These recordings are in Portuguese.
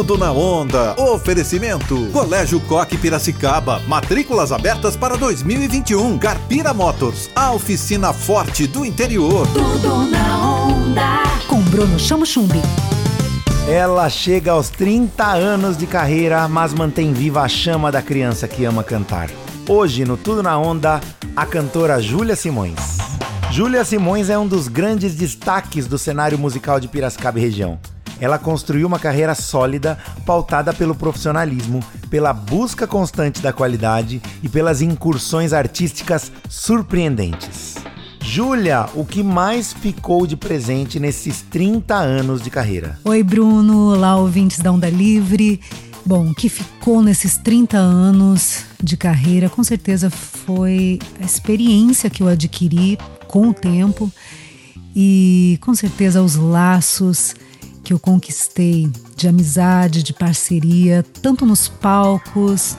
Tudo na onda. Oferecimento. Colégio Coque Piracicaba. Matrículas abertas para 2021. Carpira Motors. A oficina forte do interior. Tudo na onda. Com Bruno Chamo Chumbi. Ela chega aos 30 anos de carreira, mas mantém viva a chama da criança que ama cantar. Hoje, no Tudo na Onda, a cantora Júlia Simões. Júlia Simões é um dos grandes destaques do cenário musical de Piracicaba e região. Ela construiu uma carreira sólida, pautada pelo profissionalismo, pela busca constante da qualidade e pelas incursões artísticas surpreendentes. Júlia, o que mais ficou de presente nesses 30 anos de carreira? Oi, Bruno. Olá, ouvintes da Onda Livre. Bom, o que ficou nesses 30 anos de carreira, com certeza foi a experiência que eu adquiri com o tempo e com certeza os laços que eu conquistei de amizade, de parceria, tanto nos palcos,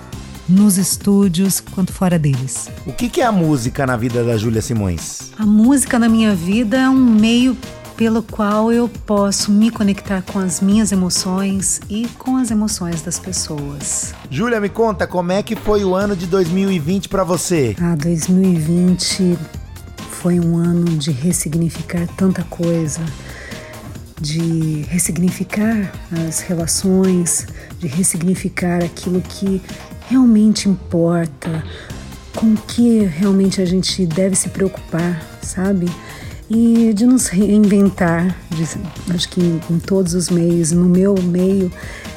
nos estúdios, quanto fora deles. O que é a música na vida da Júlia Simões? A música na minha vida é um meio pelo qual eu posso me conectar com as minhas emoções e com as emoções das pessoas. Júlia, me conta como é que foi o ano de 2020 para você? Ah, 2020 foi um ano de ressignificar tanta coisa de ressignificar as relações, de ressignificar aquilo que realmente importa, com que realmente a gente deve se preocupar, sabe? E de nos reinventar, de, acho que em, em, todos os meios, no meu meio,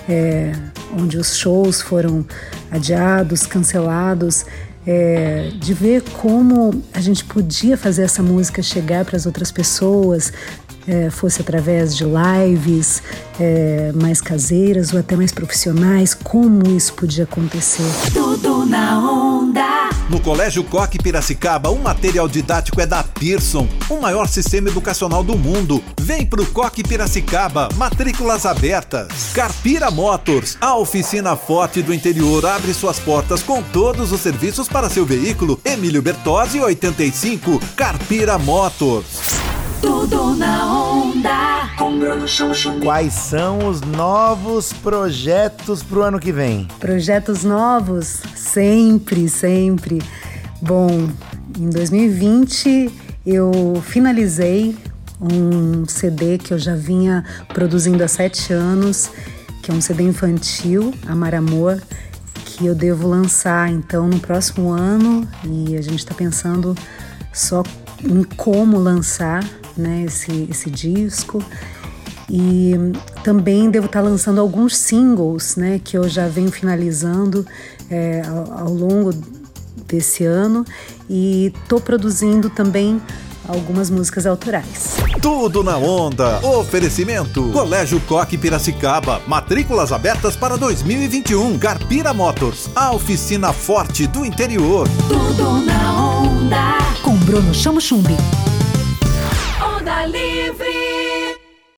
é, onde os shows foram adiados, cancelados, é, de ver como a gente podia fazer essa música chegar para as outras pessoas, é, fosse através de lives é, mais caseiras ou até mais profissionais, como isso podia acontecer. Tudo na onda. No Colégio Coque Piracicaba, o material didático é da Pearson, o maior sistema educacional do mundo. Vem pro Coque Piracicaba, matrículas abertas. Carpira Motors, a oficina forte do interior, abre suas portas com todos os serviços para seu veículo. Emílio Bertozzi, 85, Carpira Motors. Tudo na onda. Quais são os novos projetos pro ano que vem? Projetos novos? Sempre, sempre. Bom, em 2020 eu finalizei um CD que eu já vinha produzindo há sete anos, que é um CD infantil, Amar Amor, que eu devo lançar então no próximo ano e a gente está pensando só em como lançar né, esse, esse disco. E também devo estar lançando alguns singles, né, que eu já venho finalizando é, ao, ao, longo desse ano e estou produzindo também algumas músicas autorais. Tudo na onda. Oferecimento: Colégio Coque Piracicaba. Matrículas abertas para 2021. Carpira Motors, a oficina forte do interior. Tudo na onda. Com Bruno Chamo Chumbi.